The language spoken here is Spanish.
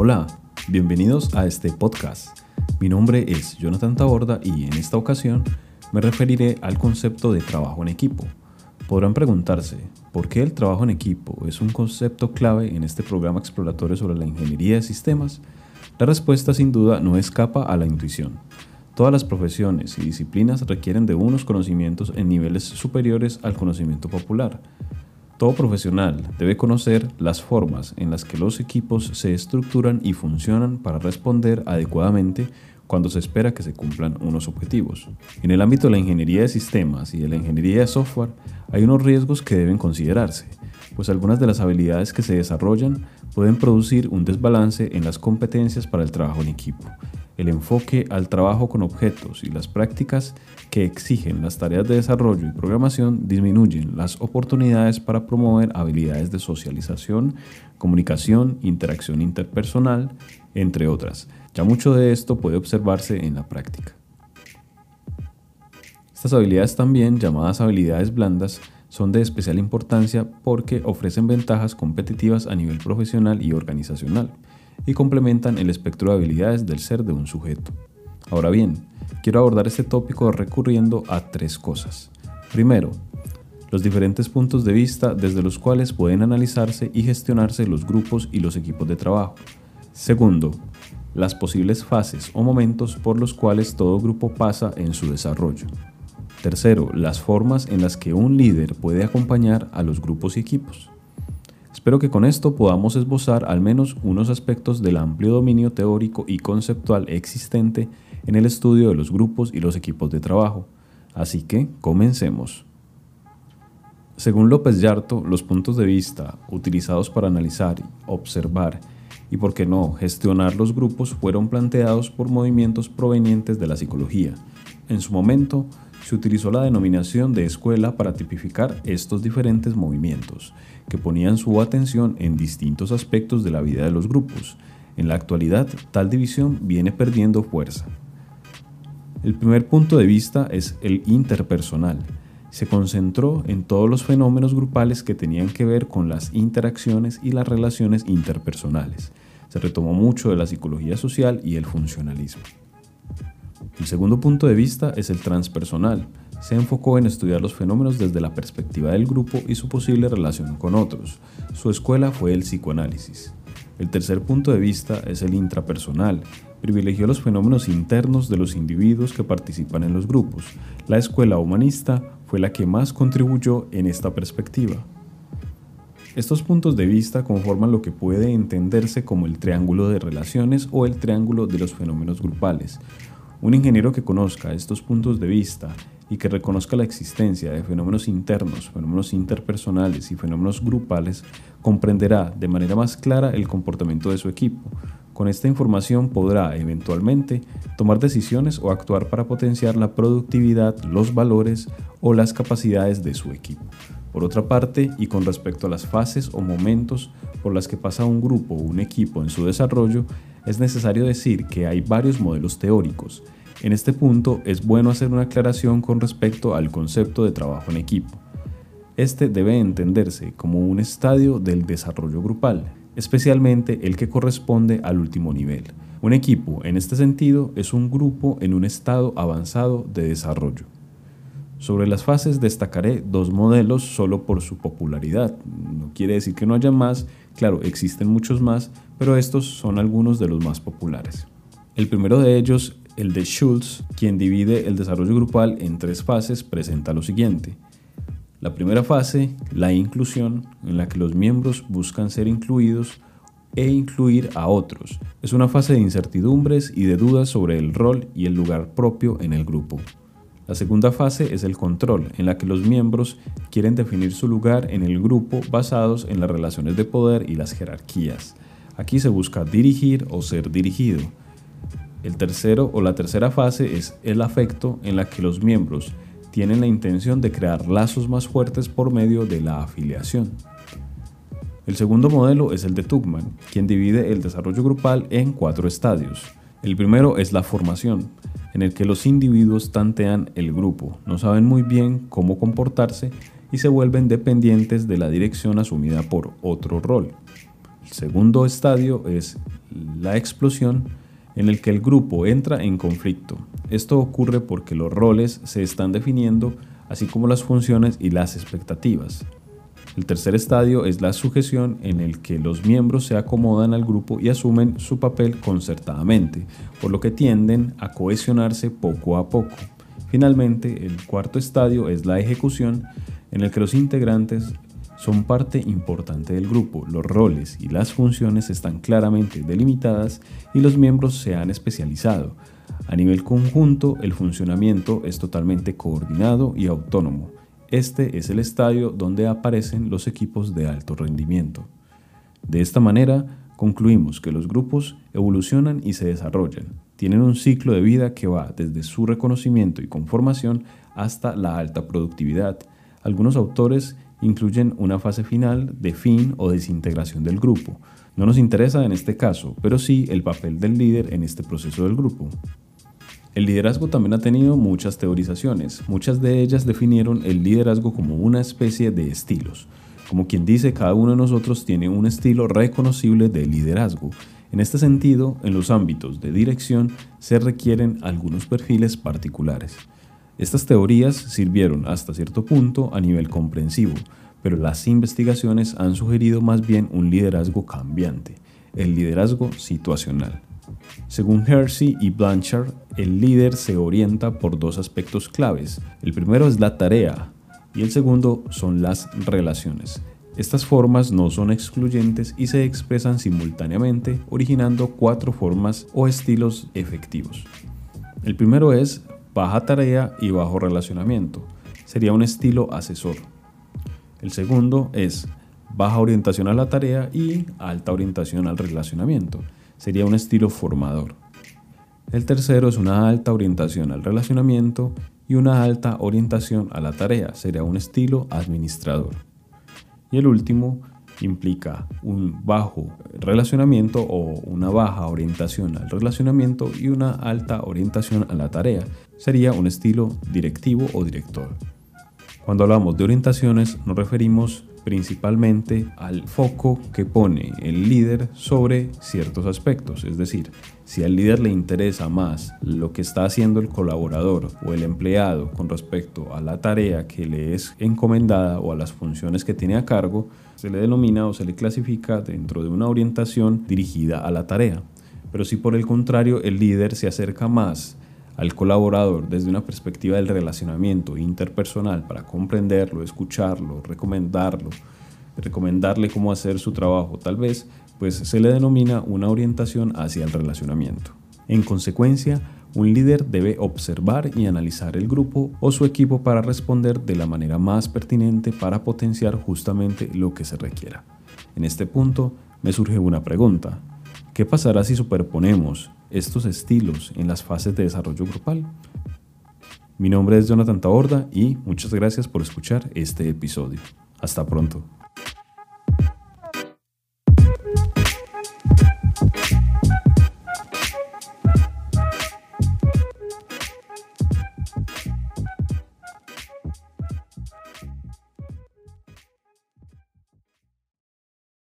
Hola, bienvenidos a este podcast. Mi nombre es Jonathan Taborda y en esta ocasión me referiré al concepto de trabajo en equipo. Podrán preguntarse, ¿por qué el trabajo en equipo es un concepto clave en este programa exploratorio sobre la ingeniería de sistemas? La respuesta sin duda no escapa a la intuición. Todas las profesiones y disciplinas requieren de unos conocimientos en niveles superiores al conocimiento popular. Todo profesional debe conocer las formas en las que los equipos se estructuran y funcionan para responder adecuadamente cuando se espera que se cumplan unos objetivos. En el ámbito de la ingeniería de sistemas y de la ingeniería de software hay unos riesgos que deben considerarse, pues algunas de las habilidades que se desarrollan pueden producir un desbalance en las competencias para el trabajo en equipo el enfoque al trabajo con objetos y las prácticas que exigen las tareas de desarrollo y programación disminuyen las oportunidades para promover habilidades de socialización, comunicación, interacción interpersonal, entre otras. Ya mucho de esto puede observarse en la práctica. Estas habilidades también, llamadas habilidades blandas, son de especial importancia porque ofrecen ventajas competitivas a nivel profesional y organizacional y complementan el espectro de habilidades del ser de un sujeto. Ahora bien, quiero abordar este tópico recurriendo a tres cosas. Primero, los diferentes puntos de vista desde los cuales pueden analizarse y gestionarse los grupos y los equipos de trabajo. Segundo, las posibles fases o momentos por los cuales todo grupo pasa en su desarrollo. Tercero, las formas en las que un líder puede acompañar a los grupos y equipos. Espero que con esto podamos esbozar al menos unos aspectos del amplio dominio teórico y conceptual existente en el estudio de los grupos y los equipos de trabajo. Así que comencemos. Según López Yarto, los puntos de vista utilizados para analizar, observar y, por qué no, gestionar los grupos fueron planteados por movimientos provenientes de la psicología. En su momento, se utilizó la denominación de escuela para tipificar estos diferentes movimientos, que ponían su atención en distintos aspectos de la vida de los grupos. En la actualidad, tal división viene perdiendo fuerza. El primer punto de vista es el interpersonal. Se concentró en todos los fenómenos grupales que tenían que ver con las interacciones y las relaciones interpersonales. Se retomó mucho de la psicología social y el funcionalismo. El segundo punto de vista es el transpersonal. Se enfocó en estudiar los fenómenos desde la perspectiva del grupo y su posible relación con otros. Su escuela fue el psicoanálisis. El tercer punto de vista es el intrapersonal. Privilegió los fenómenos internos de los individuos que participan en los grupos. La escuela humanista fue la que más contribuyó en esta perspectiva. Estos puntos de vista conforman lo que puede entenderse como el triángulo de relaciones o el triángulo de los fenómenos grupales. Un ingeniero que conozca estos puntos de vista y que reconozca la existencia de fenómenos internos, fenómenos interpersonales y fenómenos grupales, comprenderá de manera más clara el comportamiento de su equipo. Con esta información podrá eventualmente tomar decisiones o actuar para potenciar la productividad, los valores o las capacidades de su equipo. Por otra parte, y con respecto a las fases o momentos por las que pasa un grupo o un equipo en su desarrollo, es necesario decir que hay varios modelos teóricos. En este punto es bueno hacer una aclaración con respecto al concepto de trabajo en equipo. Este debe entenderse como un estadio del desarrollo grupal, especialmente el que corresponde al último nivel. Un equipo, en este sentido, es un grupo en un estado avanzado de desarrollo. Sobre las fases destacaré dos modelos solo por su popularidad. No quiere decir que no haya más, claro, existen muchos más, pero estos son algunos de los más populares. El primero de ellos, el de Schultz, quien divide el desarrollo grupal en tres fases, presenta lo siguiente. La primera fase, la inclusión, en la que los miembros buscan ser incluidos e incluir a otros. Es una fase de incertidumbres y de dudas sobre el rol y el lugar propio en el grupo. La segunda fase es el control, en la que los miembros quieren definir su lugar en el grupo basados en las relaciones de poder y las jerarquías. Aquí se busca dirigir o ser dirigido. El tercero o la tercera fase es el afecto en la que los miembros tienen la intención de crear lazos más fuertes por medio de la afiliación. El segundo modelo es el de Tuckman, quien divide el desarrollo grupal en cuatro estadios. El primero es la formación, en el que los individuos tantean el grupo, no saben muy bien cómo comportarse y se vuelven dependientes de la dirección asumida por otro rol. El segundo estadio es la explosión en el que el grupo entra en conflicto. Esto ocurre porque los roles se están definiendo, así como las funciones y las expectativas. El tercer estadio es la sujeción en el que los miembros se acomodan al grupo y asumen su papel concertadamente, por lo que tienden a cohesionarse poco a poco. Finalmente, el cuarto estadio es la ejecución en el que los integrantes son parte importante del grupo, los roles y las funciones están claramente delimitadas y los miembros se han especializado. A nivel conjunto, el funcionamiento es totalmente coordinado y autónomo. Este es el estadio donde aparecen los equipos de alto rendimiento. De esta manera, concluimos que los grupos evolucionan y se desarrollan. Tienen un ciclo de vida que va desde su reconocimiento y conformación hasta la alta productividad. Algunos autores incluyen una fase final de fin o desintegración del grupo. No nos interesa en este caso, pero sí el papel del líder en este proceso del grupo. El liderazgo también ha tenido muchas teorizaciones. Muchas de ellas definieron el liderazgo como una especie de estilos. Como quien dice, cada uno de nosotros tiene un estilo reconocible de liderazgo. En este sentido, en los ámbitos de dirección se requieren algunos perfiles particulares. Estas teorías sirvieron hasta cierto punto a nivel comprensivo, pero las investigaciones han sugerido más bien un liderazgo cambiante, el liderazgo situacional. Según Hersey y Blanchard, el líder se orienta por dos aspectos claves. El primero es la tarea y el segundo son las relaciones. Estas formas no son excluyentes y se expresan simultáneamente, originando cuatro formas o estilos efectivos. El primero es baja tarea y bajo relacionamiento. Sería un estilo asesor. El segundo es baja orientación a la tarea y alta orientación al relacionamiento. Sería un estilo formador. El tercero es una alta orientación al relacionamiento y una alta orientación a la tarea. Sería un estilo administrador. Y el último implica un bajo relacionamiento o una baja orientación al relacionamiento y una alta orientación a la tarea. Sería un estilo directivo o director. Cuando hablamos de orientaciones nos referimos principalmente al foco que pone el líder sobre ciertos aspectos. Es decir, si al líder le interesa más lo que está haciendo el colaborador o el empleado con respecto a la tarea que le es encomendada o a las funciones que tiene a cargo, se le denomina o se le clasifica dentro de una orientación dirigida a la tarea. Pero si por el contrario el líder se acerca más al colaborador desde una perspectiva del relacionamiento interpersonal para comprenderlo, escucharlo, recomendarlo, recomendarle cómo hacer su trabajo, tal vez, pues se le denomina una orientación hacia el relacionamiento. En consecuencia, un líder debe observar y analizar el grupo o su equipo para responder de la manera más pertinente para potenciar justamente lo que se requiera. En este punto me surge una pregunta. ¿Qué pasará si superponemos estos estilos en las fases de desarrollo grupal? Mi nombre es Jonathan Taborda y muchas gracias por escuchar este episodio. Hasta pronto.